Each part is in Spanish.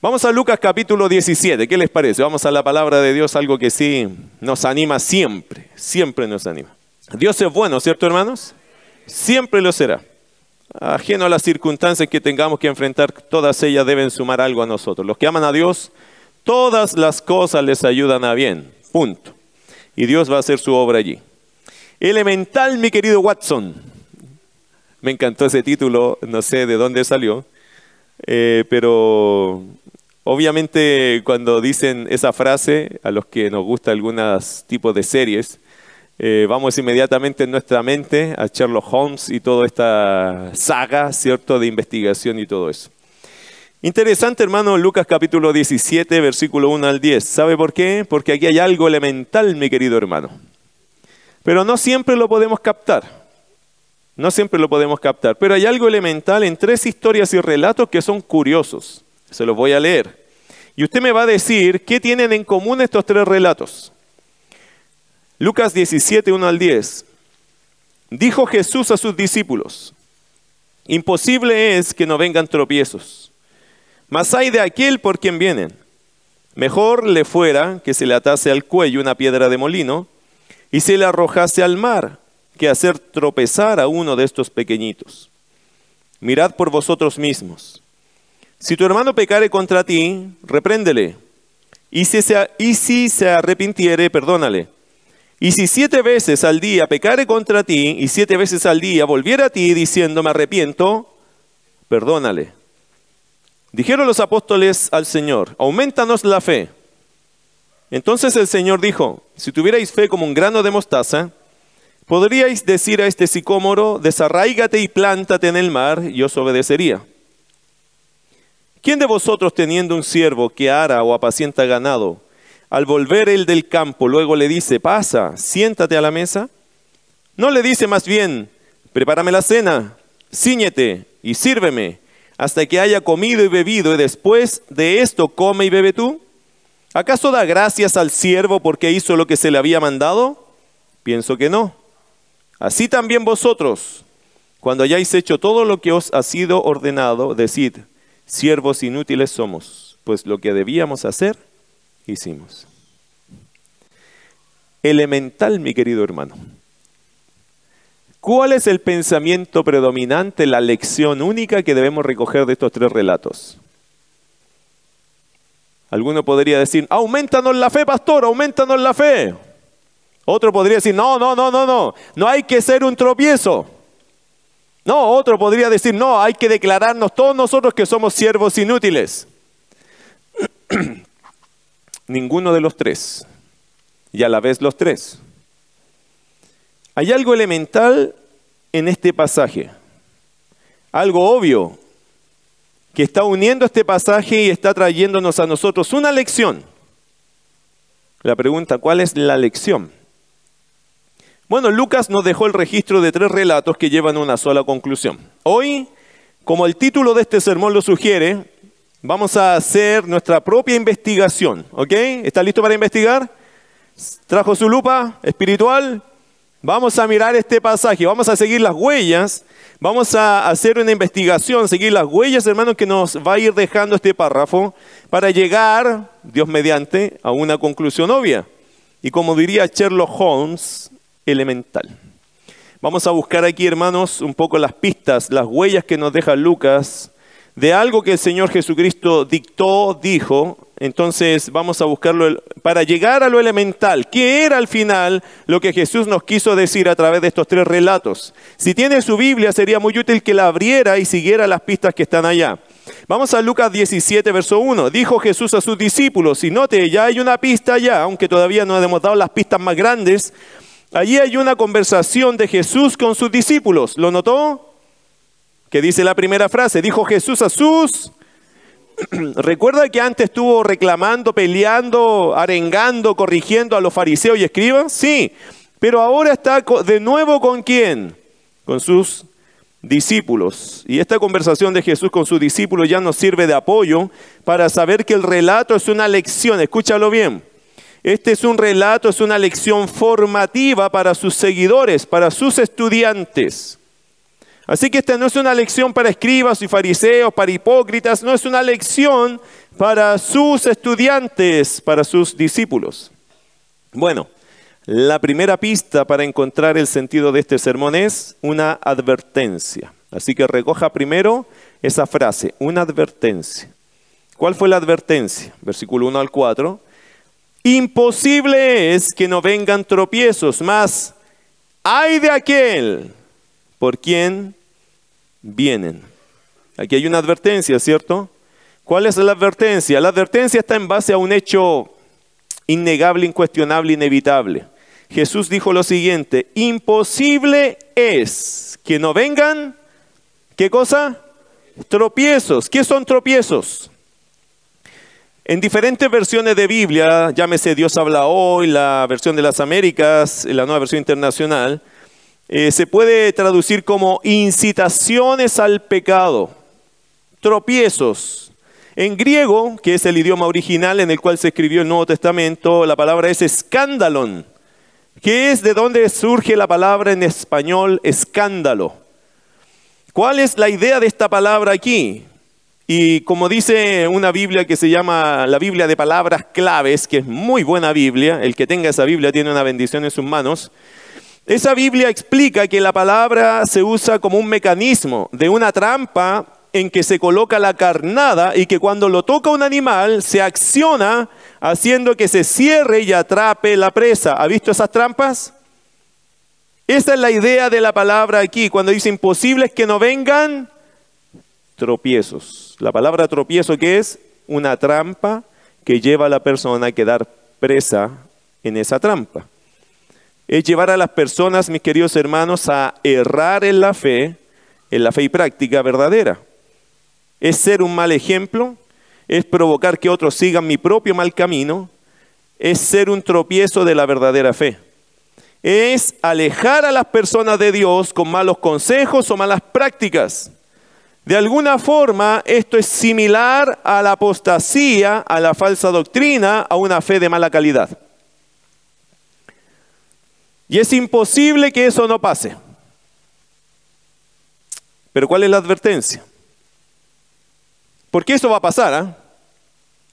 Vamos a Lucas capítulo 17, ¿qué les parece? Vamos a la palabra de Dios, algo que sí nos anima siempre, siempre nos anima. Dios es bueno, ¿cierto hermanos? Siempre lo será. Ajeno a las circunstancias que tengamos que enfrentar, todas ellas deben sumar algo a nosotros. Los que aman a Dios, todas las cosas les ayudan a bien, punto. Y Dios va a hacer su obra allí. Elemental, mi querido Watson. Me encantó ese título, no sé de dónde salió, eh, pero Obviamente cuando dicen esa frase, a los que nos gusta algunos tipos de series, eh, vamos inmediatamente en nuestra mente a Sherlock Holmes y toda esta saga, ¿cierto?, de investigación y todo eso. Interesante, hermano, Lucas capítulo 17, versículo 1 al 10. ¿Sabe por qué? Porque aquí hay algo elemental, mi querido hermano. Pero no siempre lo podemos captar. No siempre lo podemos captar. Pero hay algo elemental en tres historias y relatos que son curiosos. Se los voy a leer. Y usted me va a decir qué tienen en común estos tres relatos. Lucas 17, 1 al 10. Dijo Jesús a sus discípulos, imposible es que no vengan tropiezos, mas hay de aquel por quien vienen. Mejor le fuera que se le atase al cuello una piedra de molino y se le arrojase al mar que hacer tropezar a uno de estos pequeñitos. Mirad por vosotros mismos. Si tu hermano pecare contra ti, repréndele. Y si, se, arrepintiere, perdónale. Y si siete veces al día pecare contra ti, y siete veces al día volviera a ti diciendo, me arrepiento, perdónale. Dijeron los apóstoles al Señor, aumentanos la fe. Entonces el Señor dijo, si tuvierais fe como un grano de mostaza, podríais decir a este sicómoro, desarraígate y plántate en el mar, y os obedecería. ¿Quién de vosotros teniendo un siervo que ara o apacienta ganado, al volver él del campo, luego le dice, pasa, siéntate a la mesa? ¿No le dice más bien, prepárame la cena, ciñete y sírveme, hasta que haya comido y bebido, y después de esto come y bebe tú? ¿Acaso da gracias al siervo porque hizo lo que se le había mandado? Pienso que no. Así también vosotros, cuando hayáis hecho todo lo que os ha sido ordenado, decid, Siervos inútiles somos, pues lo que debíamos hacer, hicimos. Elemental, mi querido hermano. ¿Cuál es el pensamiento predominante, la lección única que debemos recoger de estos tres relatos? Alguno podría decir, aumentanos la fe, pastor, aumentanos la fe. Otro podría decir, no, no, no, no, no, no hay que ser un tropiezo. No, otro podría decir, no, hay que declararnos todos nosotros que somos siervos inútiles. Ninguno de los tres. Y a la vez los tres. Hay algo elemental en este pasaje. Algo obvio que está uniendo este pasaje y está trayéndonos a nosotros una lección. La pregunta, ¿cuál es la lección? Bueno, Lucas nos dejó el registro de tres relatos que llevan a una sola conclusión. Hoy, como el título de este sermón lo sugiere, vamos a hacer nuestra propia investigación, ¿ok? ¿Está listo para investigar? ¿Trajo su lupa espiritual? Vamos a mirar este pasaje, vamos a seguir las huellas, vamos a hacer una investigación, seguir las huellas, hermanos, que nos va a ir dejando este párrafo para llegar, Dios mediante, a una conclusión obvia. Y como diría Sherlock Holmes, elemental. Vamos a buscar aquí, hermanos, un poco las pistas, las huellas que nos deja Lucas de algo que el Señor Jesucristo dictó, dijo. Entonces vamos a buscarlo para llegar a lo elemental. ¿Qué era al final lo que Jesús nos quiso decir a través de estos tres relatos? Si tiene su Biblia, sería muy útil que la abriera y siguiera las pistas que están allá. Vamos a Lucas 17, verso 1. Dijo Jesús a sus discípulos, y note, ya hay una pista ya, aunque todavía no hemos dado las pistas más grandes, Allí hay una conversación de Jesús con sus discípulos. ¿Lo notó? Que dice la primera frase, dijo Jesús a sus... ¿Recuerda que antes estuvo reclamando, peleando, arengando, corrigiendo a los fariseos y escribas? Sí, pero ahora está de nuevo con quién? Con sus discípulos. Y esta conversación de Jesús con sus discípulos ya nos sirve de apoyo para saber que el relato es una lección. Escúchalo bien. Este es un relato, es una lección formativa para sus seguidores, para sus estudiantes. Así que esta no es una lección para escribas y fariseos, para hipócritas, no es una lección para sus estudiantes, para sus discípulos. Bueno, la primera pista para encontrar el sentido de este sermón es una advertencia. Así que recoja primero esa frase, una advertencia. ¿Cuál fue la advertencia? Versículo 1 al 4. Imposible es que no vengan tropiezos, más hay de aquel por quien vienen. Aquí hay una advertencia, ¿cierto? ¿Cuál es la advertencia? La advertencia está en base a un hecho innegable, incuestionable, inevitable. Jesús dijo lo siguiente, imposible es que no vengan, ¿qué cosa? Tropiezos. ¿Qué son tropiezos? En diferentes versiones de Biblia, llámese Dios habla hoy, la versión de las Américas, la nueva versión internacional, eh, se puede traducir como incitaciones al pecado, tropiezos. En griego, que es el idioma original en el cual se escribió el Nuevo Testamento, la palabra es escándalon, que es de donde surge la palabra en español escándalo. ¿Cuál es la idea de esta palabra aquí? Y como dice una Biblia que se llama la Biblia de palabras claves, que es muy buena Biblia, el que tenga esa Biblia tiene una bendición en sus manos, esa Biblia explica que la palabra se usa como un mecanismo de una trampa en que se coloca la carnada y que cuando lo toca un animal se acciona haciendo que se cierre y atrape la presa. ¿Ha visto esas trampas? Esa es la idea de la palabra aquí, cuando dice imposibles que no vengan tropiezos. La palabra tropiezo que es una trampa que lleva a la persona a quedar presa en esa trampa es llevar a las personas, mis queridos hermanos, a errar en la fe, en la fe y práctica verdadera. Es ser un mal ejemplo, es provocar que otros sigan mi propio mal camino, es ser un tropiezo de la verdadera fe. Es alejar a las personas de Dios con malos consejos o malas prácticas. De alguna forma, esto es similar a la apostasía, a la falsa doctrina, a una fe de mala calidad. Y es imposible que eso no pase. Pero ¿cuál es la advertencia? Porque eso va a pasar. ¿ah?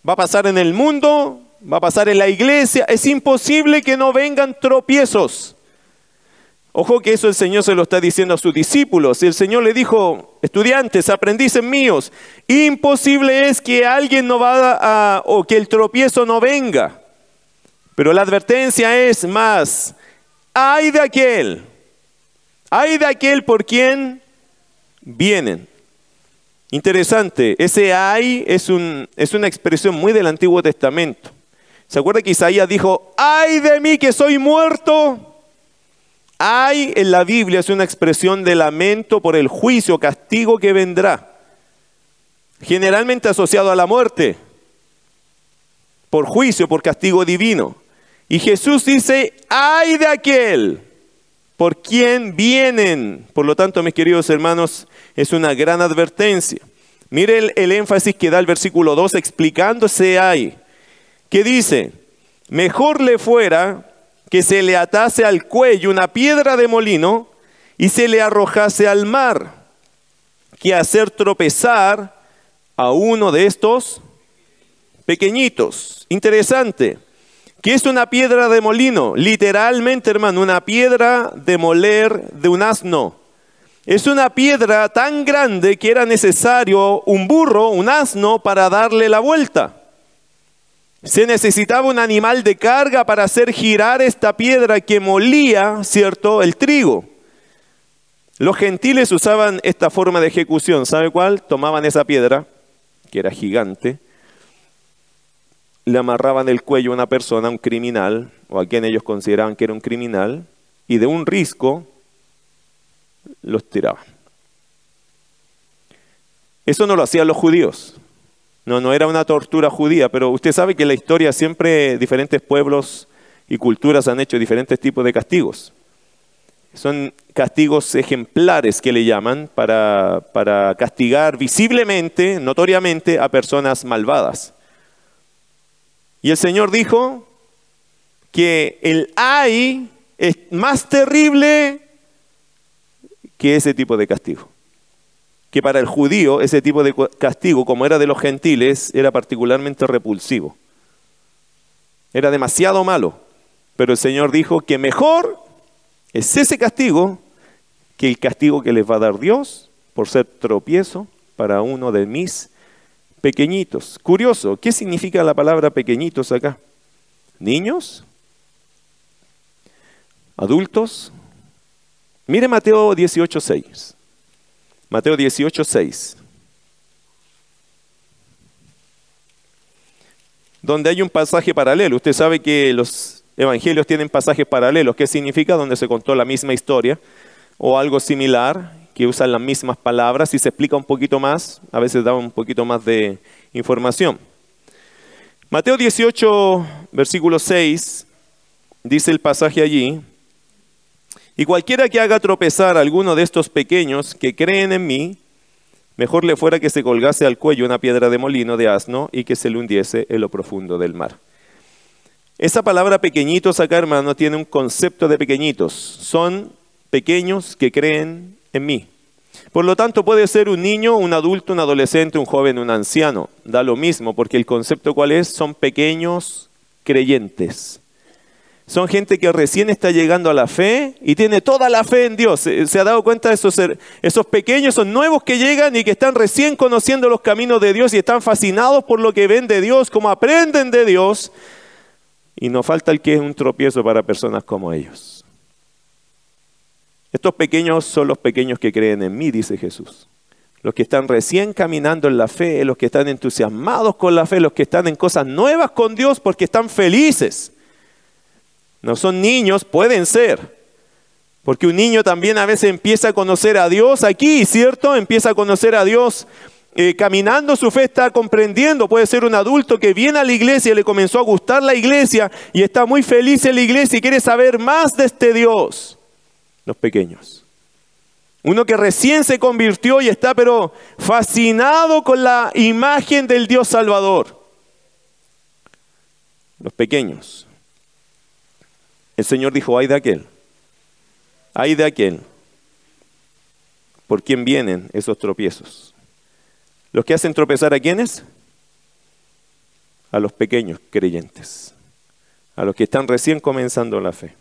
Va a pasar en el mundo, va a pasar en la iglesia. Es imposible que no vengan tropiezos. Ojo que eso el Señor se lo está diciendo a sus discípulos. El Señor le dijo, estudiantes, aprendices míos, imposible es que alguien no vaya a, o que el tropiezo no venga. Pero la advertencia es más, hay de aquel, hay de aquel por quien vienen. Interesante, ese hay es, un, es una expresión muy del Antiguo Testamento. ¿Se acuerda que Isaías dijo, ay de mí que soy muerto? Hay en la Biblia es una expresión de lamento por el juicio, castigo que vendrá. Generalmente asociado a la muerte, por juicio, por castigo divino. Y Jesús dice, ay de aquel por quien vienen. Por lo tanto, mis queridos hermanos, es una gran advertencia. Mire el, el énfasis que da el versículo 2 explicándose hay. Que dice, mejor le fuera que se le atase al cuello una piedra de molino y se le arrojase al mar, que hacer tropezar a uno de estos pequeñitos. Interesante. ¿Qué es una piedra de molino? Literalmente, hermano, una piedra de moler de un asno. Es una piedra tan grande que era necesario un burro, un asno, para darle la vuelta. Se necesitaba un animal de carga para hacer girar esta piedra que molía, ¿cierto?, el trigo. Los gentiles usaban esta forma de ejecución. ¿Sabe cuál? Tomaban esa piedra, que era gigante, le amarraban el cuello a una persona, a un criminal, o a quien ellos consideraban que era un criminal, y de un risco los tiraban. Eso no lo hacían los judíos. No, no era una tortura judía, pero usted sabe que en la historia siempre diferentes pueblos y culturas han hecho diferentes tipos de castigos. Son castigos ejemplares que le llaman para, para castigar visiblemente, notoriamente a personas malvadas. Y el Señor dijo que el ay es más terrible que ese tipo de castigo. Que para el judío ese tipo de castigo, como era de los gentiles, era particularmente repulsivo. Era demasiado malo. Pero el Señor dijo que mejor es ese castigo que el castigo que les va a dar Dios por ser tropiezo para uno de mis pequeñitos. Curioso, ¿qué significa la palabra pequeñitos acá? ¿Niños? ¿Adultos? Mire Mateo 18.6. Mateo 18.6. Donde hay un pasaje paralelo. Usted sabe que los evangelios tienen pasajes paralelos. ¿Qué significa? Donde se contó la misma historia o algo similar, que usan las mismas palabras y se explica un poquito más. A veces da un poquito más de información. Mateo 18, versículo 6, dice el pasaje allí. Y cualquiera que haga tropezar a alguno de estos pequeños que creen en mí, mejor le fuera que se colgase al cuello una piedra de molino de asno y que se le hundiese en lo profundo del mar. Esa palabra pequeñitos acá, hermano, tiene un concepto de pequeñitos. Son pequeños que creen en mí. Por lo tanto, puede ser un niño, un adulto, un adolescente, un joven, un anciano. Da lo mismo, porque el concepto cuál es, son pequeños creyentes. Son gente que recién está llegando a la fe y tiene toda la fe en Dios. ¿Se ha dado cuenta de esos, esos pequeños, esos nuevos que llegan y que están recién conociendo los caminos de Dios y están fascinados por lo que ven de Dios, cómo aprenden de Dios? Y no falta el que es un tropiezo para personas como ellos. Estos pequeños son los pequeños que creen en mí, dice Jesús. Los que están recién caminando en la fe, los que están entusiasmados con la fe, los que están en cosas nuevas con Dios porque están felices no son niños, pueden ser. Porque un niño también a veces empieza a conocer a Dios aquí, ¿cierto? Empieza a conocer a Dios eh, caminando su fe, está comprendiendo. Puede ser un adulto que viene a la iglesia, le comenzó a gustar la iglesia y está muy feliz en la iglesia y quiere saber más de este Dios. Los pequeños. Uno que recién se convirtió y está pero fascinado con la imagen del Dios Salvador. Los pequeños. El Señor dijo, ay de aquel, ay de aquel, por quien vienen esos tropiezos. ¿Los que hacen tropezar a quiénes? A los pequeños creyentes, a los que están recién comenzando la fe.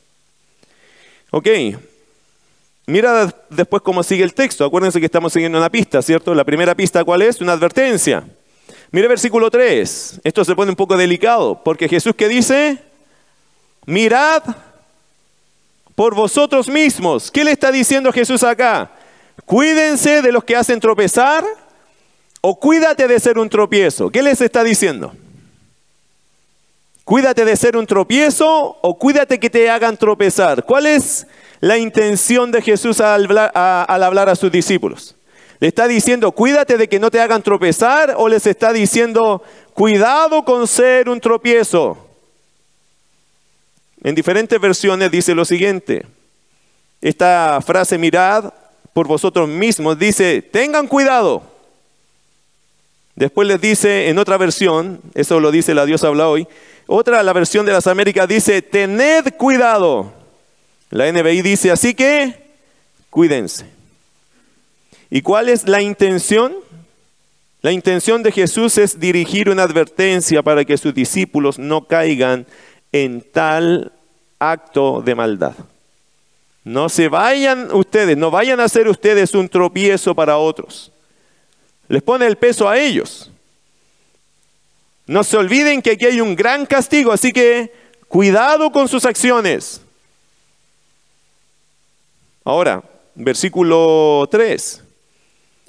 Ok, mira después cómo sigue el texto. Acuérdense que estamos siguiendo una pista, ¿cierto? La primera pista, ¿cuál es? Una advertencia. Mira versículo 3. Esto se pone un poco delicado, porque Jesús que dice, mirad por vosotros mismos. ¿Qué le está diciendo Jesús acá? Cuídense de los que hacen tropezar o cuídate de ser un tropiezo. ¿Qué les está diciendo? Cuídate de ser un tropiezo o cuídate que te hagan tropezar. ¿Cuál es la intención de Jesús al hablar, al hablar a sus discípulos? ¿Le está diciendo cuídate de que no te hagan tropezar o les está diciendo cuidado con ser un tropiezo? En diferentes versiones dice lo siguiente. Esta frase, mirad por vosotros mismos, dice, tengan cuidado. Después les dice en otra versión, eso lo dice la Dios habla hoy, otra, la versión de las Américas dice, tened cuidado. La NBI dice, así que cuídense. ¿Y cuál es la intención? La intención de Jesús es dirigir una advertencia para que sus discípulos no caigan en tal acto de maldad. No se vayan ustedes, no vayan a ser ustedes un tropiezo para otros. Les pone el peso a ellos. No se olviden que aquí hay un gran castigo, así que cuidado con sus acciones. Ahora, versículo 3.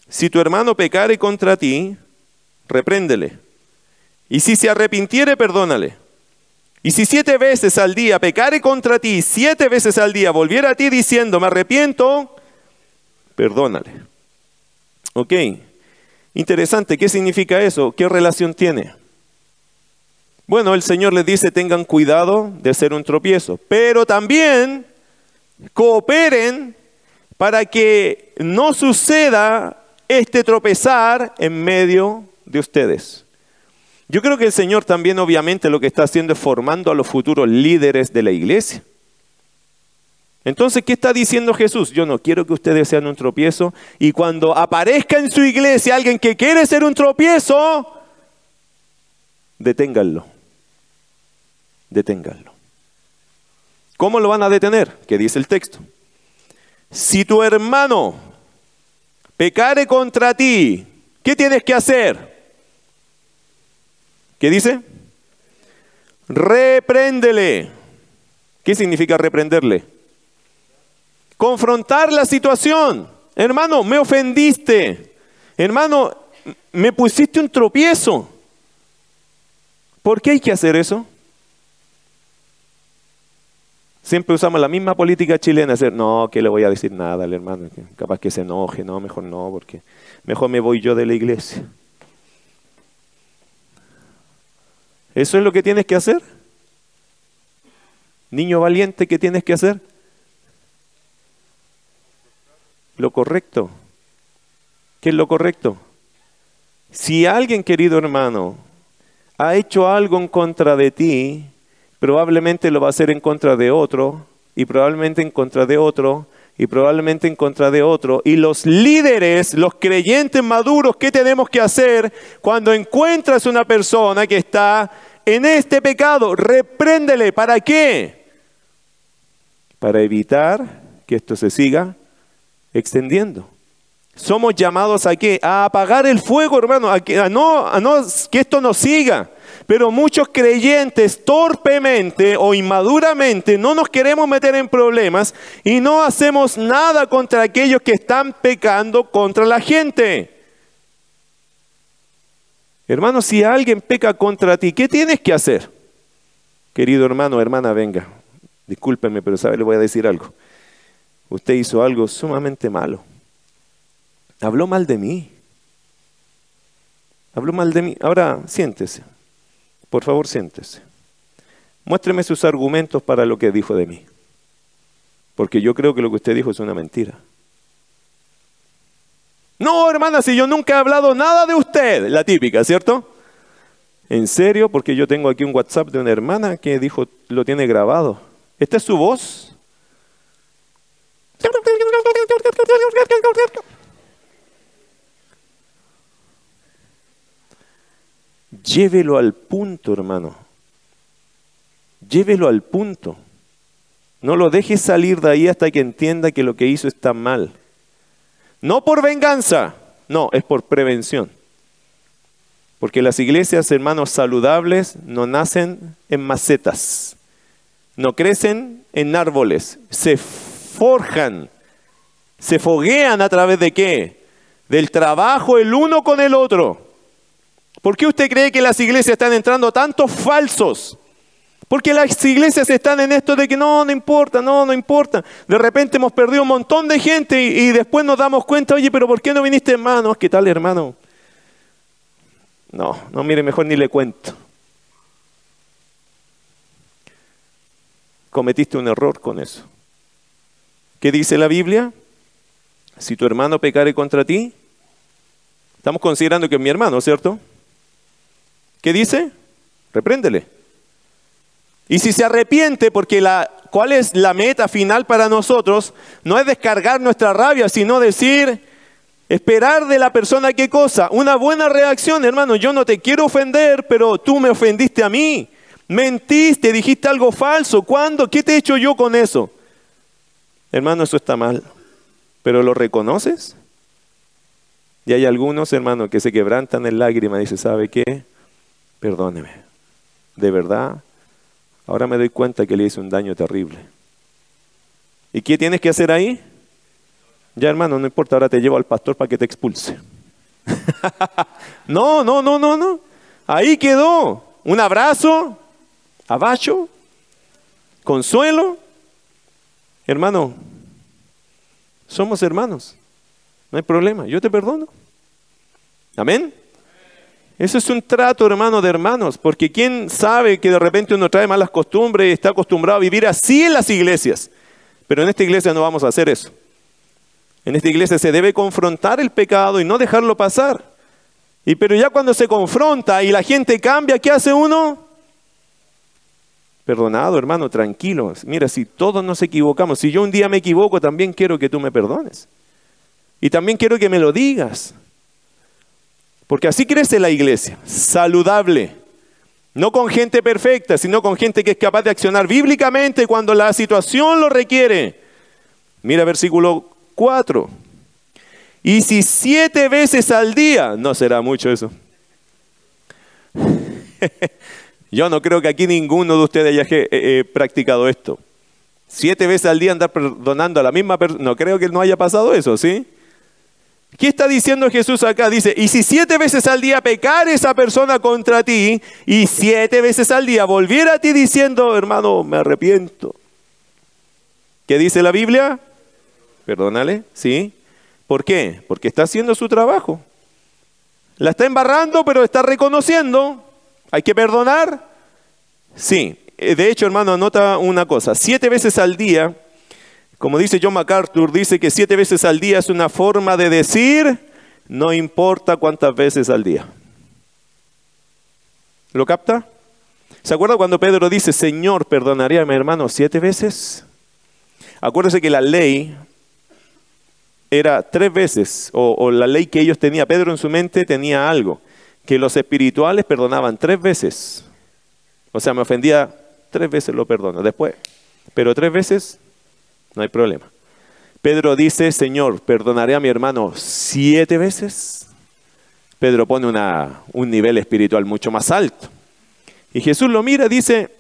Si tu hermano pecare contra ti, repréndele. Y si se arrepintiere, perdónale. Y si siete veces al día pecare contra ti, siete veces al día volviera a ti diciendo, me arrepiento, perdónale. Ok, interesante, ¿qué significa eso? ¿Qué relación tiene? Bueno, el Señor les dice, tengan cuidado de ser un tropiezo, pero también cooperen para que no suceda este tropezar en medio de ustedes. Yo creo que el Señor también obviamente lo que está haciendo es formando a los futuros líderes de la iglesia. Entonces, ¿qué está diciendo Jesús? Yo no quiero que ustedes sean un tropiezo. Y cuando aparezca en su iglesia alguien que quiere ser un tropiezo, deténganlo. Deténganlo. ¿Cómo lo van a detener? ¿Qué dice el texto? Si tu hermano pecare contra ti, ¿qué tienes que hacer? ¿Qué dice? Repréndele. ¿Qué significa reprenderle? Confrontar la situación. Hermano, me ofendiste. Hermano, me pusiste un tropiezo. ¿Por qué hay que hacer eso? Siempre usamos la misma política chilena, hacer, no, que le voy a decir nada al hermano, capaz que se enoje, no, mejor no, porque mejor me voy yo de la iglesia. ¿Eso es lo que tienes que hacer? Niño valiente, ¿qué tienes que hacer? Lo correcto. ¿Qué es lo correcto? Si alguien, querido hermano, ha hecho algo en contra de ti, probablemente lo va a hacer en contra de otro, y probablemente en contra de otro, y probablemente en contra de otro. Y los líderes, los creyentes maduros, ¿qué tenemos que hacer cuando encuentras una persona que está en este pecado? Repréndele. ¿Para qué? Para evitar que esto se siga extendiendo. Somos llamados a qué? A apagar el fuego, hermano, a, que, no, a no que esto no siga. Pero muchos creyentes torpemente o inmaduramente no nos queremos meter en problemas y no hacemos nada contra aquellos que están pecando contra la gente. Hermano, si alguien peca contra ti, ¿qué tienes que hacer? Querido hermano, hermana, venga. Discúlpeme, pero sabe, le voy a decir algo. Usted hizo algo sumamente malo. Habló mal de mí. Habló mal de mí. Ahora siéntese. Por favor, siéntese. Muéstreme sus argumentos para lo que dijo de mí. Porque yo creo que lo que usted dijo es una mentira. No, hermana, si yo nunca he hablado nada de usted. La típica, ¿cierto? ¿En serio? Porque yo tengo aquí un WhatsApp de una hermana que dijo, lo tiene grabado. ¿Esta es su voz? Llévelo al punto, hermano. Llévelo al punto. No lo dejes salir de ahí hasta que entienda que lo que hizo está mal. No por venganza, no, es por prevención. Porque las iglesias, hermanos, saludables no nacen en macetas, no crecen en árboles, se forjan, se foguean a través de qué? Del trabajo el uno con el otro. ¿Por qué usted cree que las iglesias están entrando tantos falsos? Porque las iglesias están en esto de que no, no importa, no, no importa. De repente hemos perdido un montón de gente y, después nos damos cuenta, oye, pero ¿por qué no viniste hermano? ¿Qué tal hermano? No, no, mire, mejor ni le cuento. Cometiste un error con eso. ¿Qué dice la Biblia? Si tu hermano pecare contra ti, estamos considerando que es mi hermano, ¿cierto? ¿Qué dice? Repréndele. Y si se arrepiente, porque la, ¿cuál es la meta final para nosotros? No es descargar nuestra rabia, sino decir, esperar de la persona qué cosa? Una buena reacción, hermano. Yo no te quiero ofender, pero tú me ofendiste a mí. Mentiste, dijiste algo falso. ¿Cuándo? ¿Qué te he hecho yo con eso? Hermano, eso está mal. ¿Pero lo reconoces? Y hay algunos, hermanos, que se quebrantan en lágrimas y dicen, ¿sabe qué? Perdóneme. De verdad, ahora me doy cuenta que le hice un daño terrible. ¿Y qué tienes que hacer ahí? Ya hermano, no importa, ahora te llevo al pastor para que te expulse. no, no, no, no, no. Ahí quedó. Un abrazo, abajo, consuelo. Hermano, somos hermanos. No hay problema, yo te perdono. Amén. Eso es un trato, hermano, de hermanos, porque quién sabe que de repente uno trae malas costumbres y está acostumbrado a vivir así en las iglesias. Pero en esta iglesia no vamos a hacer eso. En esta iglesia se debe confrontar el pecado y no dejarlo pasar. Y pero ya cuando se confronta y la gente cambia, ¿qué hace uno? Perdonado, hermano, tranquilo. Mira, si todos nos equivocamos, si yo un día me equivoco, también quiero que tú me perdones. Y también quiero que me lo digas. Porque así crece la iglesia, saludable. No con gente perfecta, sino con gente que es capaz de accionar bíblicamente cuando la situación lo requiere. Mira versículo 4. Y si siete veces al día, no será mucho eso. Yo no creo que aquí ninguno de ustedes haya eh, eh, practicado esto. Siete veces al día andar perdonando a la misma persona. No creo que no haya pasado eso, ¿sí? ¿Qué está diciendo Jesús acá? Dice, y si siete veces al día pecar esa persona contra ti, y siete veces al día volviera a ti diciendo, hermano, me arrepiento. ¿Qué dice la Biblia? Perdónale, ¿sí? ¿Por qué? Porque está haciendo su trabajo. La está embarrando, pero está reconociendo. ¿Hay que perdonar? Sí. Eh, de hecho, hermano, anota una cosa. Siete veces al día como dice John MacArthur, dice que siete veces al día es una forma de decir, no importa cuántas veces al día. ¿Lo capta? ¿Se acuerda cuando Pedro dice, Señor, perdonaría a mi hermano siete veces? Acuérdese que la ley era tres veces, o, o, la ley que ellos tenían, Pedro en su mente tenía algo, que los espirituales perdonaban tres veces. O sea, me ofendía, tres veces lo perdono, después. Pero tres veces no hay problema. Pedro dice, Señor, perdonaré a mi hermano siete veces. Pedro pone un nivel espiritual mucho más alto. Y Jesús lo mira y dice,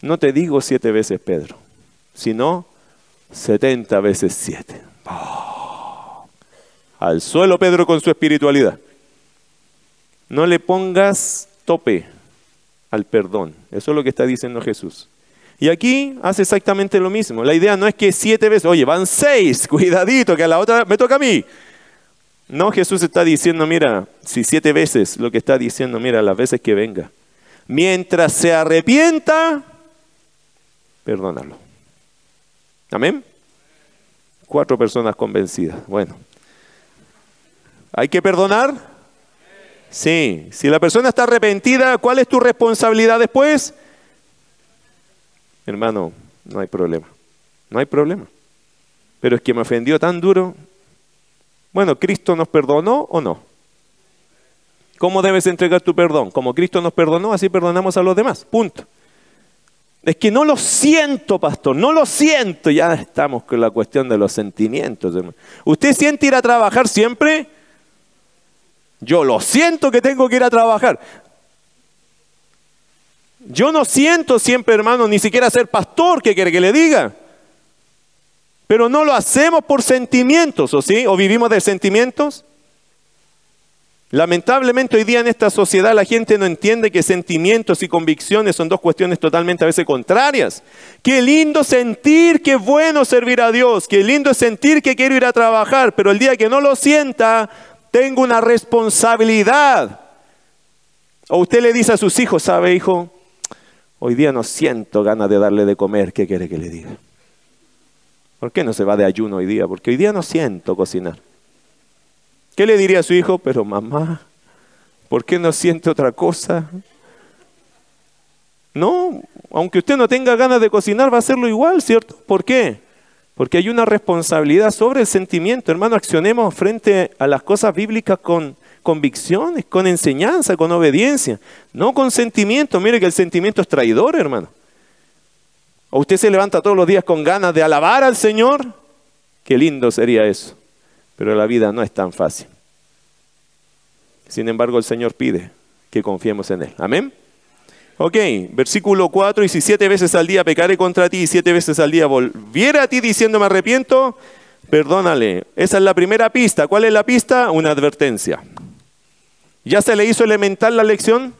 no te digo siete veces, Pedro, sino setenta veces siete. Oh. Al suelo, Pedro, con su espiritualidad. No le pongas tope al perdón. Eso es lo que está diciendo Jesús. Y aquí hace exactamente lo mismo. La idea no es que siete veces, oye, van seis, cuidadito, que a la otra me toca a mí. No, Jesús está diciendo, mira, si siete veces, lo que está diciendo, mira, las veces que venga. Mientras se arrepienta, perdónalo. Amén. Cuatro personas convencidas. Bueno. ¿Hay que perdonar? Sí. Si la persona está arrepentida, ¿cuál es tu responsabilidad después? Hermano, no hay problema. No hay problema. Pero es que me ofendió tan duro. Bueno, ¿Cristo nos perdonó o no? ¿Cómo debes entregar tu perdón? Como Cristo nos perdonó, así perdonamos a los demás. Punto. Es que no lo siento, pastor, no lo siento. Ya estamos con la cuestión de los sentimientos. ¿Usted siente ir a trabajar siempre? Yo lo siento que tengo que ir a trabajar. Yo no siento siempre, hermano, ni siquiera ser pastor, que quiere que le diga? Pero no lo hacemos por sentimientos, ¿o sí? ¿O vivimos de sentimientos? Lamentablemente hoy día en esta sociedad la gente no entiende que sentimientos y convicciones son dos cuestiones totalmente a veces contrarias. Qué lindo sentir es bueno servir a Dios, qué lindo sentir que quiero ir a trabajar, pero el día que no lo sienta, tengo una responsabilidad. O usted le dice a sus hijos, ¿sabe, hijo? Hoy día no siento ganas de darle de comer, ¿qué quiere que le diga? ¿Por qué no se va de ayuno hoy día? Porque hoy día no siento cocinar. ¿Qué le diría a su hijo? Pero mamá, ¿por qué no siente otra cosa? No, aunque usted no tenga ganas de cocinar, va a hacerlo igual, ¿cierto? ¿Por qué? Porque hay una responsabilidad sobre el sentimiento. Hermano, accionemos frente a las cosas bíblicas con convicciones, con enseñanza, con obediencia, no con sentimiento. Mire que el sentimiento es traidor, hermano. ¿O usted se levanta todos los días con ganas de alabar al Señor? Qué lindo sería eso. Pero la vida no es tan fácil. Sin embargo, el Señor pide que confiemos en Él. Amén. Ok, versículo 4, y si siete veces al día pecaré contra ti y siete veces al día volviera a ti diciendo me arrepiento, perdónale. Esa es la primera pista. ¿Cuál es la pista? Una advertencia. ¿Ya se le hizo elemental la lección?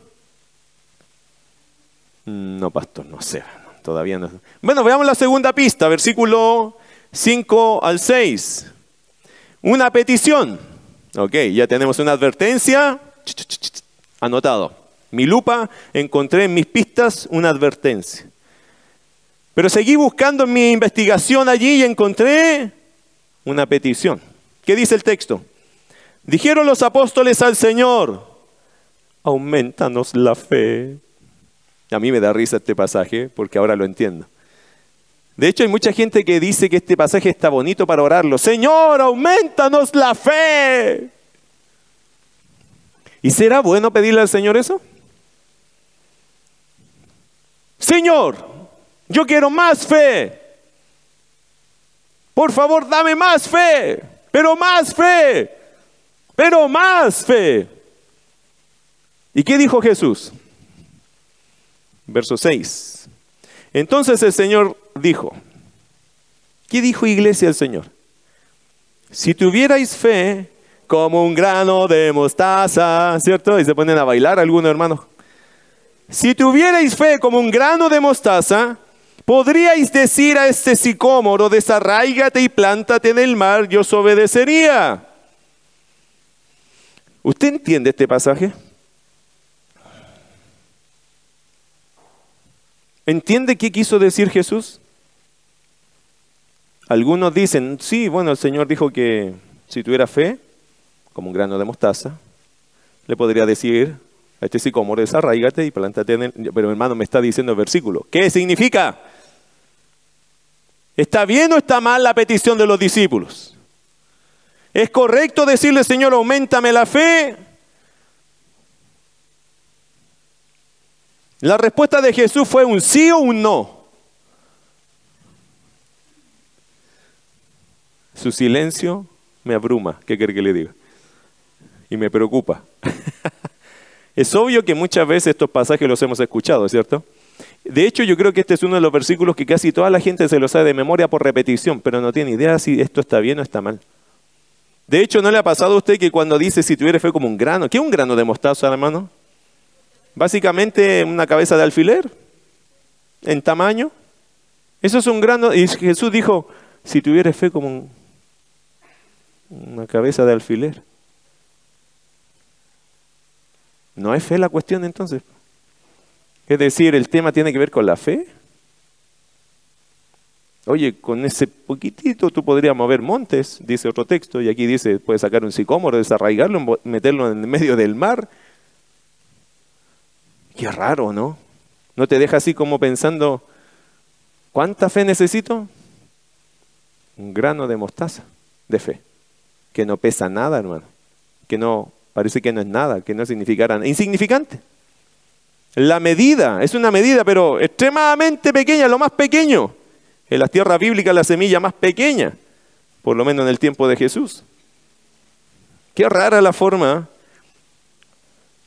No, pastor, no sé. Todavía no. Bueno, veamos la segunda pista, versículo 5 al 6. Una petición. Ok, ya tenemos una advertencia. Anotado. Mi lupa, encontré en mis pistas una advertencia. Pero seguí buscando en mi investigación allí y encontré una petición. ¿Qué dice el texto? Dijeron los apóstoles al Señor, aumentanos la fe. A mí me da risa este pasaje porque ahora lo entiendo. De hecho, hay mucha gente que dice que este pasaje está bonito para orarlo. Señor, aumentanos la fe. ¿Y será bueno pedirle al Señor eso? Señor, yo quiero más fe. Por favor, dame más fe, pero más fe, pero más fe. ¿Y qué dijo Jesús? Verso 6. Entonces el Señor dijo, ¿qué dijo iglesia el Señor? Si tuvierais fe como un grano de mostaza, ¿cierto? Y se ponen a bailar algunos hermanos. Si tuvierais fe como un grano de mostaza, podríais decir a este sicómoro, desarraígate y plántate en el mar, yo os obedecería. ¿Usted entiende este pasaje? ¿Entiende qué quiso decir Jesús? Algunos dicen, sí, bueno, el Señor dijo que si tuviera fe, como un grano de mostaza, le podría decir a este sicómoro, desarraígate y plántate en el... Pero hermano, me está diciendo el versículo. ¿Qué significa? ¿Está bien o está mal la petición de los discípulos? ¿Es correcto decirle, Señor, aumentame la fe? La respuesta de Jesús fue un sí o un no. Su silencio me abruma, ¿qué quiere que le diga? Y me preocupa. es obvio que muchas veces estos pasajes los hemos escuchado, ¿cierto? De hecho, yo creo que este es uno de los versículos que casi toda la gente se lo sabe de memoria por repetición, pero no tiene idea si esto está bien o está mal. De hecho, ¿no le ha pasado a usted que cuando dice si tuviera fe como un grano? ¿Qué es un grano de mostaza, hermano? Básicamente una cabeza de alfiler en tamaño. Eso es un grano. Y Jesús dijo, si tuviera fe como una cabeza de alfiler. ¿No es fe la cuestión entonces? Es decir, el tema tiene que ver con la fe. Oye, con ese poquitito tú podrías mover montes, dice otro texto, y aquí dice, puedes sacar un sicómoro, desarraigarlo, meterlo en medio del mar Qué raro, ¿no? ¿No te deja así como pensando, ¿cuánta fe necesito? Un grano de mostaza de fe, que no pesa nada, hermano, que no, parece que no es nada, que no significará nada, insignificante. La medida, es una medida, pero extremadamente pequeña, lo más pequeño. En las tierras bíblicas la semilla más pequeña, por lo menos en el tiempo de Jesús. Qué rara la forma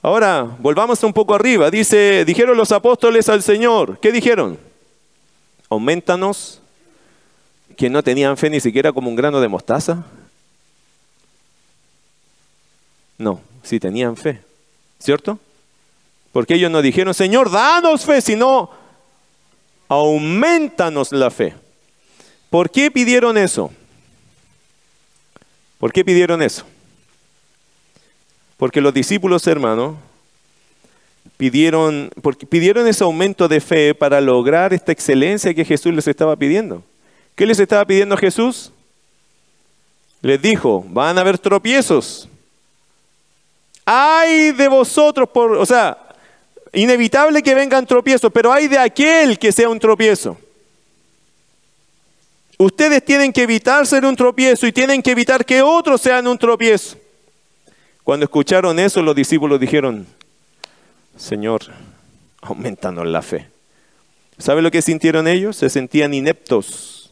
Ahora, volvamos un poco arriba. Dice, dijeron los apóstoles al Señor. ¿Qué dijeron? Aumentanos, que no tenían fe ni siquiera como un grano de mostaza. No, sí tenían fe, ¿cierto? Porque ellos no dijeron, Señor, danos fe, sino aumentanos la fe. ¿Por qué pidieron eso? ¿Por qué pidieron eso? Porque los discípulos, hermanos, pidieron, pidieron ese aumento de fe para lograr esta excelencia que Jesús les estaba pidiendo. ¿Qué les estaba pidiendo Jesús? Les dijo, van a haber tropiezos. Ay de vosotros por, o sea, inevitable que vengan tropiezos, pero hay de aquel que sea un tropiezo. Ustedes tienen que evitar ser un tropiezo y tienen que evitar que otros sean un tropiezo. Cuando escucharon eso, los discípulos dijeron, Señor, aumentanos la fe. ¿Sabe lo que sintieron ellos? Se sentían ineptos,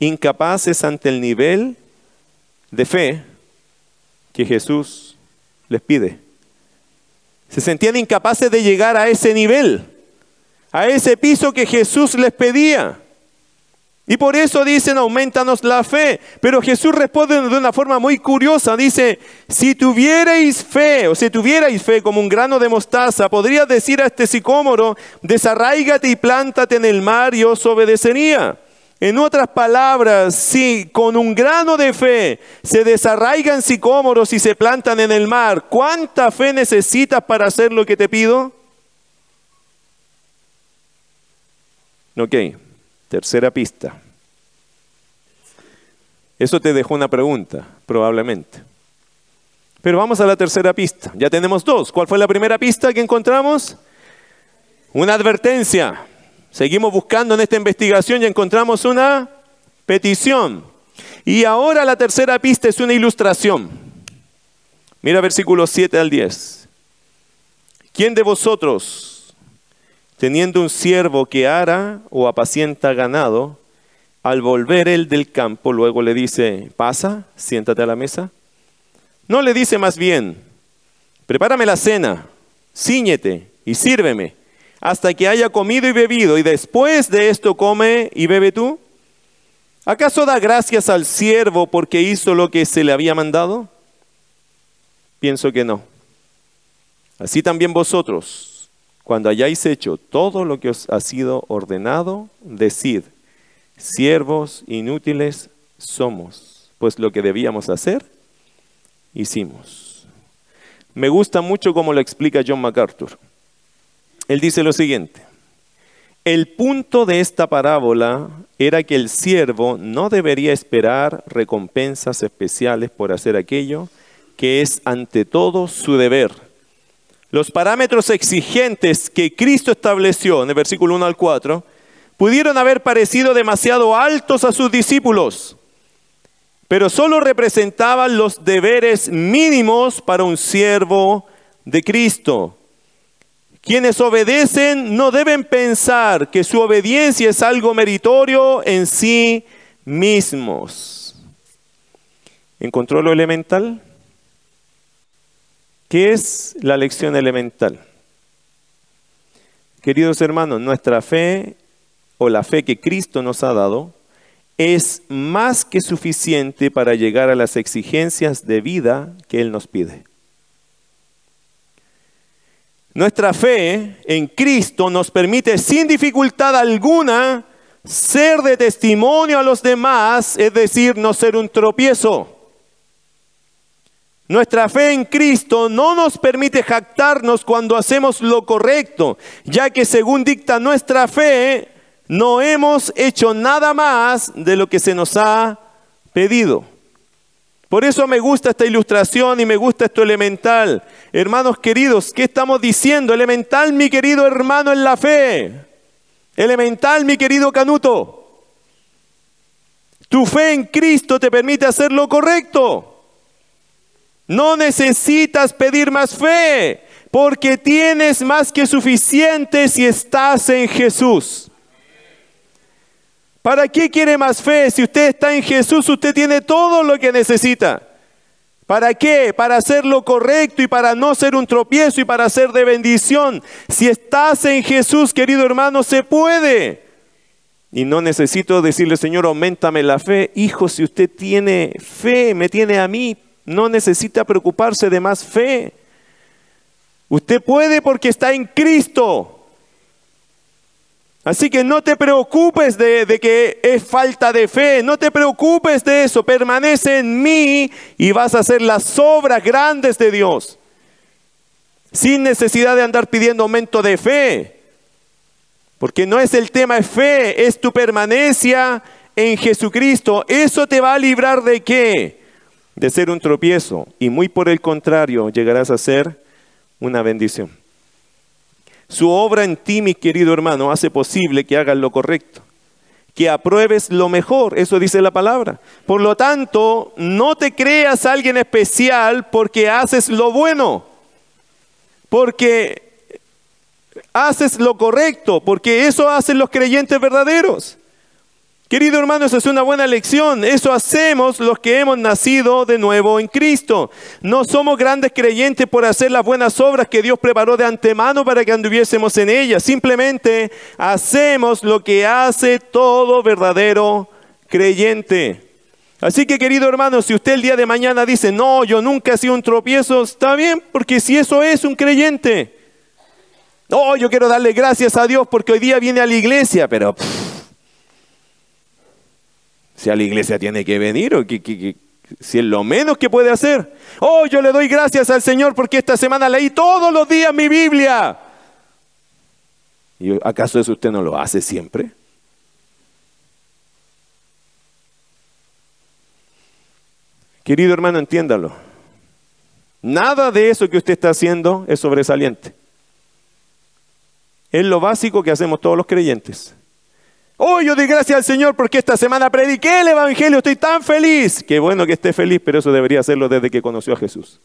incapaces ante el nivel de fe que Jesús les pide. Se sentían incapaces de llegar a ese nivel, a ese piso que Jesús les pedía. Y por eso dicen, aumentanos la fe. Pero Jesús responde de una forma muy curiosa. Dice, si tuvierais fe, o si tuvierais fe como un grano de mostaza, podrías decir a este sicómoro, desarraígate y plántate en el mar y os obedecería. En otras palabras, si con un grano de fe se desarraigan sicómoros y se plantan en el mar, ¿cuánta fe necesitas para hacer lo que te pido? Ok. Tercera pista. Eso te dejó una pregunta, probablemente. Pero vamos a la tercera pista. Ya tenemos dos. ¿Cuál fue la primera pista que encontramos? Una advertencia. Seguimos buscando en esta investigación y encontramos una petición. Y ahora la tercera pista es una ilustración. Mira versículos 7 al 10. ¿Quién de vosotros, teniendo un siervo que ara o apacienta ganado, al volver él del campo, luego le dice, pasa, siéntate a la mesa? No le dice más bien, prepárame la cena, ciñete y sírveme, hasta que haya comido y bebido, y después de esto come y bebe tú. ¿Acaso da gracias al siervo porque hizo lo que se le había mandado? Pienso que no. Así también vosotros, cuando hayáis hecho todo lo que os ha sido ordenado, decid, siervos inútiles somos, pues lo que debíamos hacer, hicimos. Me gusta mucho cómo lo explica John MacArthur. Él dice lo siguiente, el punto de esta parábola era que el siervo no debería esperar recompensas especiales por hacer aquello que es ante todo su deber. Los parámetros exigentes que Cristo estableció en el versículo 1 al 4 pudieron haber parecido demasiado altos a sus discípulos, pero solo representaban los deberes mínimos para un siervo de Cristo. Quienes obedecen no deben pensar que su obediencia es algo meritorio en sí mismos. ¿Encontró lo elemental? ¿Qué es la lección elemental? Queridos hermanos, nuestra fe o la fe que Cristo nos ha dado es más que suficiente para llegar a las exigencias de vida que Él nos pide. Nuestra fe en Cristo nos permite sin dificultad alguna ser de testimonio a los demás, es decir, no ser un tropiezo. Nuestra fe en Cristo no nos permite jactarnos cuando hacemos lo correcto, ya que según dicta nuestra fe, no hemos hecho nada más de lo que se nos ha pedido. Por eso me gusta esta ilustración y me gusta esto elemental. Hermanos queridos, ¿qué estamos diciendo? Elemental, mi querido hermano en la fe. Elemental, mi querido Canuto. Tu fe en Cristo te permite hacer lo correcto. No necesitas pedir más fe, porque tienes más que suficiente si estás en Jesús. ¿Para qué quiere más fe? Si usted está en Jesús, usted tiene todo lo que necesita. ¿Para qué? Para hacer lo correcto y para no ser un tropiezo y para ser de bendición. Si estás en Jesús, querido hermano, se puede. Y no necesito decirle, Señor, aumentame la fe. Hijo, si usted tiene fe, me tiene a mí, no necesita preocuparse de más fe. Usted puede porque está en Cristo. Así que no te preocupes de, que es falta de fe, no te preocupes de eso, permanece en mí y vas a hacer las obras grandes de Dios. Sin necesidad de andar pidiendo aumento de fe. Porque no es el tema de fe, es tu permanencia en Jesucristo. Eso te va a librar de qué? De ser un tropiezo. Y muy por el contrario, llegarás a ser una bendición. Su obra en ti, mi querido hermano, hace posible que hagas lo correcto, que apruebes lo mejor, eso dice la palabra. Por lo tanto, no te creas alguien especial porque haces lo bueno, porque haces lo correcto, porque eso hacen los creyentes verdaderos. Querido hermano, esa es una buena lección. Eso hacemos los que hemos nacido de nuevo en Cristo. No somos grandes creyentes por hacer las buenas obras que Dios preparó de antemano para que anduviésemos en ellas. Simplemente hacemos lo que hace todo verdadero creyente. Así que querido hermano, si usted el día de mañana dice, no, yo nunca he sido un tropiezo, está bien, porque si eso es un creyente. No, yo quiero darle gracias a Dios porque hoy día viene a la iglesia, pero... Si a la iglesia tiene que venir, o que, si es lo menos que puede hacer. Oh, yo le doy gracias al Señor porque esta semana leí todos los días mi Biblia. ¿Y acaso eso usted no lo hace siempre? Querido hermano, entiéndalo. Nada de eso que usted está haciendo es sobresaliente. Es lo básico que hacemos todos los creyentes. Oh, yo doy gracias al Señor porque esta semana prediqué el Evangelio, estoy tan feliz. Qué bueno que esté feliz, pero eso debería hacerlo desde que conoció a Jesús.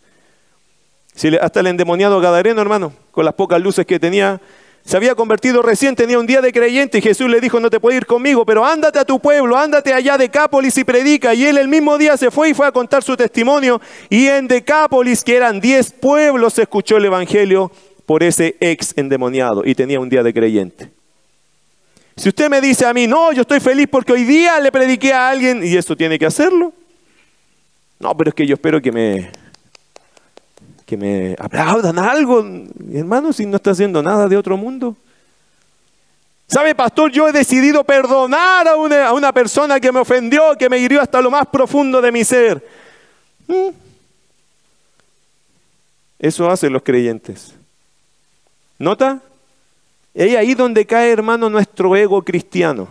Si hasta el endemoniado Gadareno, hermano, con las pocas luces que tenía, se había convertido recién, tenía un día de creyente y Jesús le dijo, no te puedes ir conmigo, pero ándate a tu pueblo, ándate allá de Decápolis y predica. Y él el mismo día se fue y fue a contar su testimonio. Y en Decápolis, que eran diez pueblos, se escuchó el Evangelio por ese ex endemoniado y tenía un día de creyente. Si usted me dice a mí, no, yo estoy feliz porque hoy día le prediqué a alguien y eso tiene que hacerlo. No, pero es que yo espero que me, que me aplaudan algo, hermano, si no está haciendo nada de otro mundo. ¿Sabe, pastor? Yo he decidido perdonar a una, a una persona que me ofendió, que me hirió hasta lo más profundo de mi ser. ¿Mm? Eso hacen los creyentes. ¿Nota? Es ahí donde cae, hermano, nuestro ego cristiano.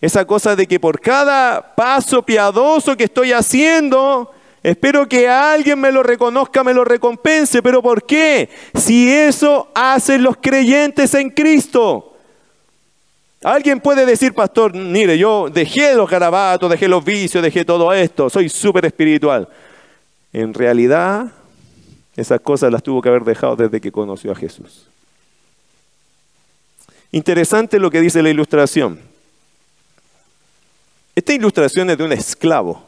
Esa cosa de que por cada paso piadoso que estoy haciendo, Espero que alguien me lo reconozca, me lo recompense. ¿Pero por qué? Si eso hacen los creyentes en Cristo. Alguien puede decir, pastor, mire, yo dejé los garabatos, dejé los vicios, dejé todo esto, soy súper espiritual. En realidad, esas cosas las tuvo que haber dejado desde que conoció a Jesús. Interesante lo que dice la ilustración. Esta ilustración es de un esclavo.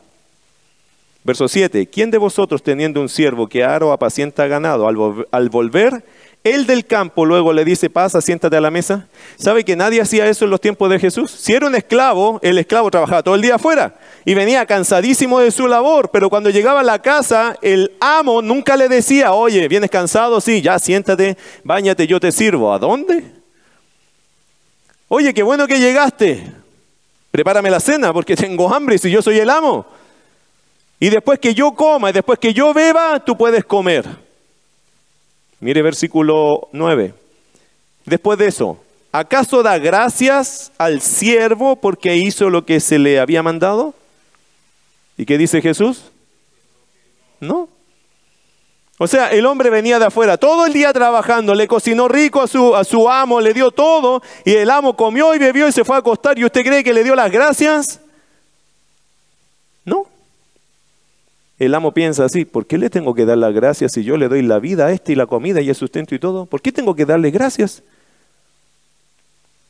Verso 7. ¿Quién de vosotros teniendo un siervo que aro apacienta ganado, al, volver, él del campo luego le dice, pasa, siéntate a la mesa? ¿Sabe que nadie hacía eso en los tiempos de Jesús? Si era un esclavo, el esclavo trabajaba todo el día afuera y venía cansadísimo de su labor, pero cuando llegaba a la casa, el amo nunca le decía, oye, ¿vienes cansado? Sí, ya siéntate, bañate, yo te sirvo. ¿A dónde? Oye, qué bueno que llegaste. Prepárame la cena porque tengo hambre si yo soy el amo. Y después que yo coma y después que yo beba, tú puedes comer. Mire versículo 9. Después de eso, ¿acaso da gracias al siervo porque hizo lo que se le había mandado? ¿Y qué dice Jesús? No. O sea, el hombre venía de afuera todo el día trabajando, le cocinó rico a su, a su amo, le dio todo, y el amo comió y bebió y se fue a acostar. ¿Y usted cree que le dio las gracias? No. El amo piensa así, ¿por qué le tengo que dar las gracias si yo le doy la vida a este y la comida y el sustento y todo? ¿Por qué tengo que darle gracias?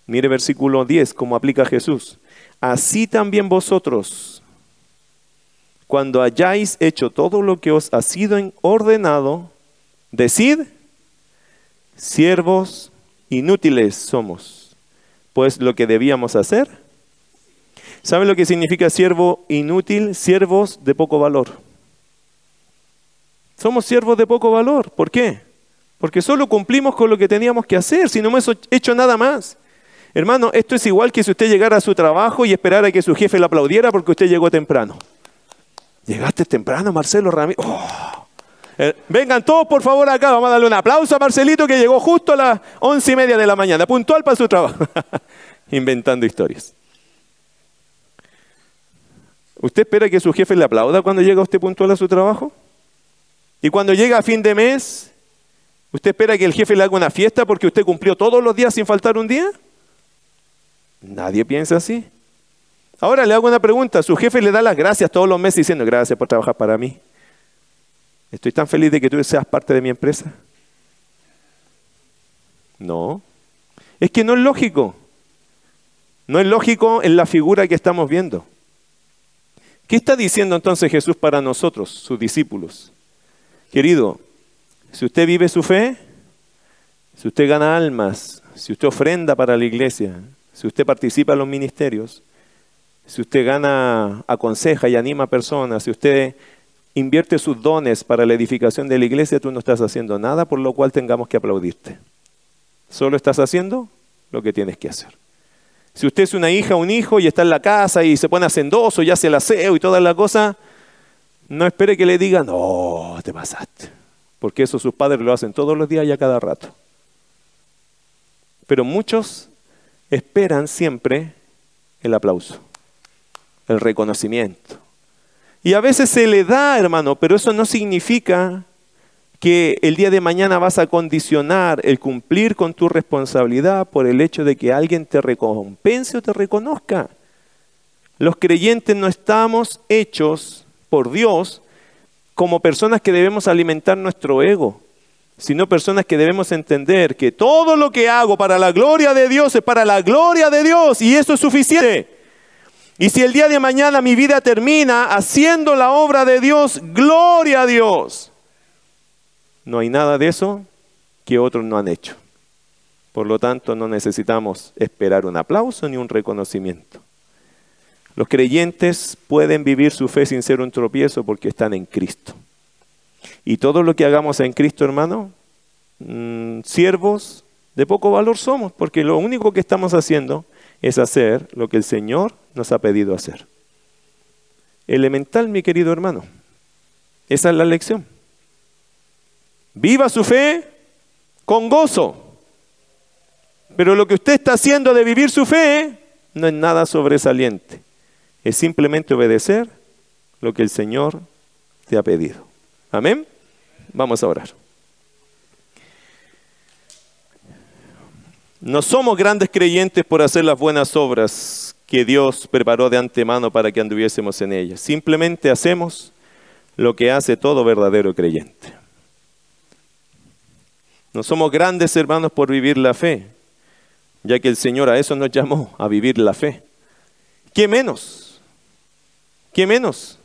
Mire versículo 10, como aplica Jesús. Así también vosotros, cuando hayáis hecho todo lo que os ha sido ordenado, decid, siervos inútiles somos, pues lo que debíamos hacer. ¿Sabe lo que significa siervo inútil? Siervos de poco valor. Somos siervos de poco valor. ¿Por qué? Porque solo cumplimos con lo que teníamos que hacer, si no hemos hecho nada más. Hermano, esto es igual que si usted llegara a su trabajo y esperara que su jefe le aplaudiera porque usted llegó temprano. Llegaste temprano, Marcelo Ramírez. Oh. Eh, vengan todos por favor acá, vamos a darle un aplauso a Marcelito que llegó justo a las once y media de la mañana, puntual para su trabajo. Inventando historias. ¿Usted espera que su jefe le aplauda cuando llega usted puntual a su trabajo? Y cuando llega a fin de mes, ¿usted espera que el jefe le haga una fiesta porque usted cumplió todos los días sin faltar un día? Nadie piensa así. Ahora le hago una pregunta. Su jefe le da las gracias todos los meses diciendo gracias por trabajar para mí. Estoy tan feliz de que tú seas parte de mi empresa. No. Es que no es lógico. No es lógico en la figura que estamos viendo. ¿Qué está diciendo entonces Jesús para nosotros, sus discípulos? Querido, si usted vive su fe, si usted gana almas, si usted ofrenda para la iglesia, si usted participa en los ministerios, si usted gana, aconseja y anima a personas, si usted invierte sus dones para la edificación de la iglesia, tú no estás haciendo nada por lo cual tengamos que aplaudirte. Solo estás haciendo lo que tienes que hacer. Si usted es una hija, un hijo y está en la casa y se pone hacendoso y hace el aseo y toda la cosa, no espere que le digan, oh, te pasaste. Porque eso sus padres lo hacen todos los días y a cada rato. Pero muchos esperan siempre el aplauso, el reconocimiento. Y a veces se le da, hermano, pero eso no significa que el día de mañana vas a condicionar el cumplir con tu responsabilidad por el hecho de que alguien te recompense o te reconozca. Los creyentes no estamos hechos por Dios como personas que debemos alimentar nuestro ego, sino personas que debemos entender que todo lo que hago para la gloria de Dios es para la gloria de Dios y eso es suficiente. Y si el día de mañana mi vida termina haciendo la obra de Dios, gloria a Dios. No hay nada de eso que otros no han hecho. Por lo tanto, no necesitamos esperar un aplauso ni un reconocimiento. Los creyentes pueden vivir su fe sin ser un tropiezo porque están en Cristo. Y todo lo que hagamos en Cristo, hermano, mm, siervos de poco valor somos, porque lo único que estamos haciendo es hacer lo que el Señor nos ha pedido hacer. Elemental, mi querido hermano. Esa es la lección. Viva su fe con gozo. Pero lo que usted está haciendo de vivir su fe no es nada sobresaliente es simplemente obedecer lo que el Señor te ha pedido. Amén. Vamos a orar. No somos grandes creyentes por hacer las buenas obras que Dios preparó de antemano para que anduviésemos en ellas. Simplemente hacemos lo que hace todo verdadero creyente. No somos grandes hermanos por vivir la fe, ya que el Señor a eso nos llamó, a vivir la fe. ¿Qué menos? ¿Qué menos?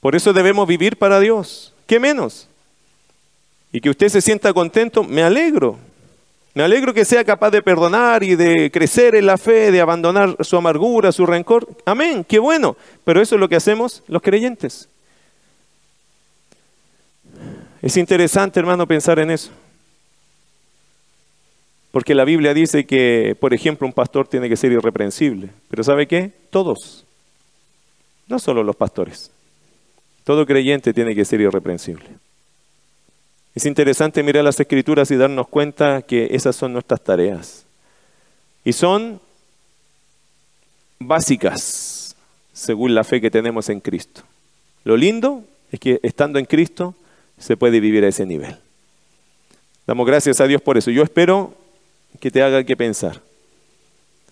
Por eso debemos vivir para Dios. ¿Qué menos? Y que usted se sienta contento, me alegro. Me alegro que sea capaz de perdonar y de crecer en la fe, de abandonar su amargura, su rencor. Amén, qué bueno. Pero eso es lo que hacemos los creyentes. Es interesante, hermano, pensar en eso. Porque la Biblia dice que, por ejemplo, un pastor tiene que ser irreprensible. Pero ¿sabe qué? Todos. No solo los pastores. Todo creyente tiene que ser irreprensible. Es interesante mirar las escrituras y darnos cuenta que esas son nuestras tareas. Y son básicas según la fe que tenemos en Cristo. Lo lindo es que estando en Cristo se puede vivir a ese nivel. Damos gracias a Dios por eso. Yo espero que te haga que pensar.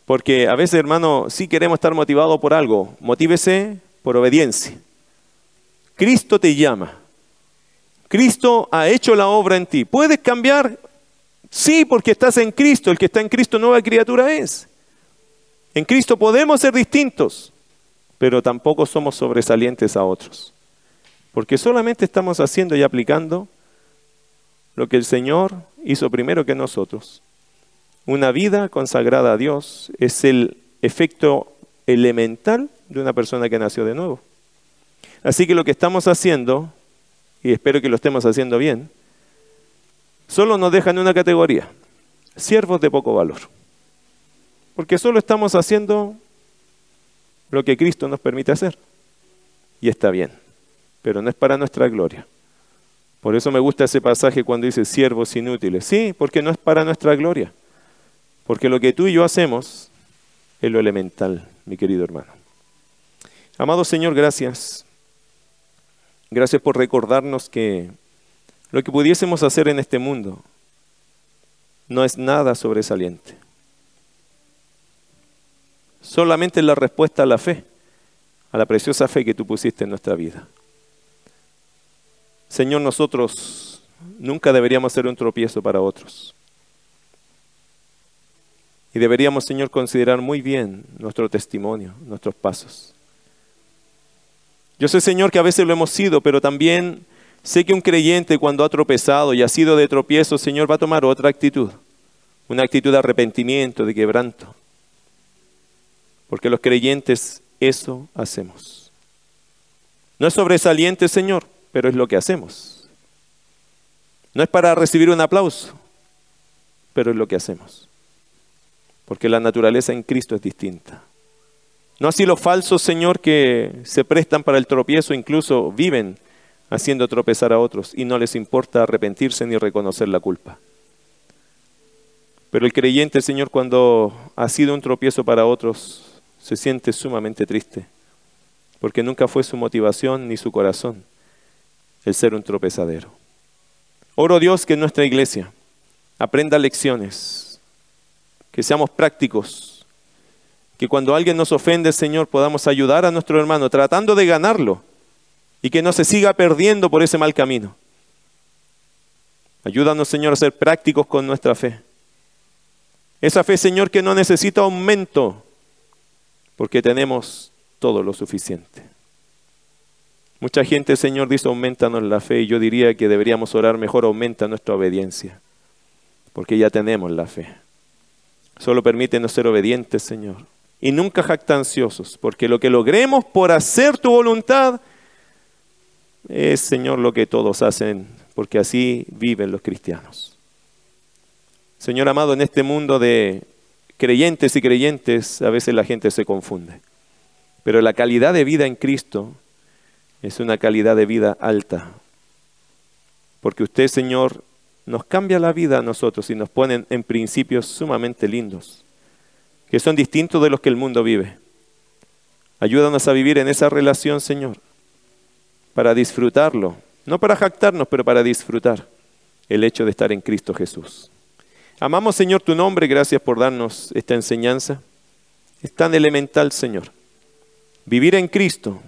Porque a veces, hermano, sí queremos estar motivados por algo. Motívese por obediencia. Cristo te llama. Cristo ha hecho la obra en ti. ¿Puedes cambiar? Sí, porque estás en Cristo. El que está en Cristo, nueva criatura es. En Cristo podemos ser distintos, pero tampoco somos sobresalientes a otros. Porque solamente estamos haciendo y aplicando lo que el Señor hizo primero que nosotros. Una vida consagrada a Dios es el efecto elemental de una persona que nació de nuevo. Así que lo que estamos haciendo, y espero que lo estemos haciendo bien, solo nos deja en una categoría, siervos de poco valor. Porque solo estamos haciendo lo que Cristo nos permite hacer. Y está bien, pero no es para nuestra gloria. Por eso me gusta ese pasaje cuando dice siervos inútiles. Sí, porque no es para nuestra gloria. Porque lo que tú y yo hacemos es lo elemental, mi querido hermano. Amado Señor, gracias. Gracias por recordarnos que lo que pudiésemos hacer en este mundo no es nada sobresaliente. Solamente la respuesta a la fe, a la preciosa fe que tú pusiste en nuestra vida. Señor, nosotros nunca deberíamos ser un tropiezo para otros. Y deberíamos, Señor, considerar muy bien nuestro testimonio, nuestros pasos. Yo sé, Señor, que a veces lo hemos sido, pero también sé que un creyente cuando ha tropezado y ha sido de tropiezo, Señor, va a tomar otra actitud. Una actitud de arrepentimiento, de quebranto. Porque los creyentes eso hacemos. No es sobresaliente, Señor, pero es lo que hacemos. No es para recibir un aplauso, pero es lo que hacemos porque la naturaleza en Cristo es distinta. No así los falsos, Señor, que se prestan para el tropiezo, incluso viven haciendo tropezar a otros y no les importa arrepentirse ni reconocer la culpa. Pero el creyente, Señor, cuando ha sido un tropiezo para otros, se siente sumamente triste, porque nunca fue su motivación ni su corazón el ser un tropezadero. Oro Dios que en nuestra iglesia aprenda lecciones, que seamos prácticos, que cuando alguien nos ofende, Señor, podamos ayudar a nuestro hermano tratando de ganarlo y que no se siga perdiendo por ese mal camino. Ayúdanos, Señor, a ser prácticos con nuestra fe. Esa fe, Señor, que no necesita aumento, porque tenemos todo lo suficiente. Mucha gente, Señor, dice, aumentanos la fe, y yo diría que deberíamos orar mejor, aumenta nuestra obediencia, porque ya tenemos la fe. Solo permítenos ser obedientes, Señor, y nunca jactanciosos, porque lo que logremos por hacer tu voluntad es, Señor, lo que todos hacen, porque así viven los cristianos. Señor amado, en este mundo de creyentes y creyentes, a veces la gente se confunde. Pero la calidad de vida en Cristo es una calidad de vida alta. Porque usted, Señor, nos cambia la vida a nosotros y nos pone en principios sumamente lindos, que son distintos de los que el mundo vive. Ayúdanos a vivir en esa relación, Señor, para disfrutarlo, no para jactarnos, pero para disfrutar el hecho de estar en Cristo Jesús. Amamos, Señor, tu nombre, gracias por darnos esta enseñanza. Es tan elemental, Señor. Vivir en Cristo,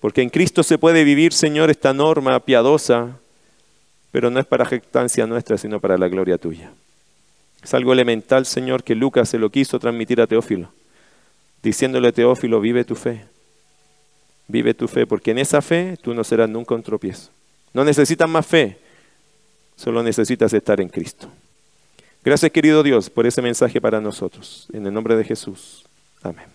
porque en Cristo se puede vivir, Señor, esta norma piadosa, pero no es para jactancia nuestra, sino para la gloria tuya. Es algo elemental, Señor, que Lucas se lo quiso transmitir a Teófilo, diciéndole a Teófilo, vive tu fe, vive tu fe, porque en esa fe tú no serás nunca un tropiezo. No necesitas más fe, solo necesitas estar en Cristo. Gracias, querido Dios, por ese mensaje para nosotros. En el nombre de Jesús. Amén.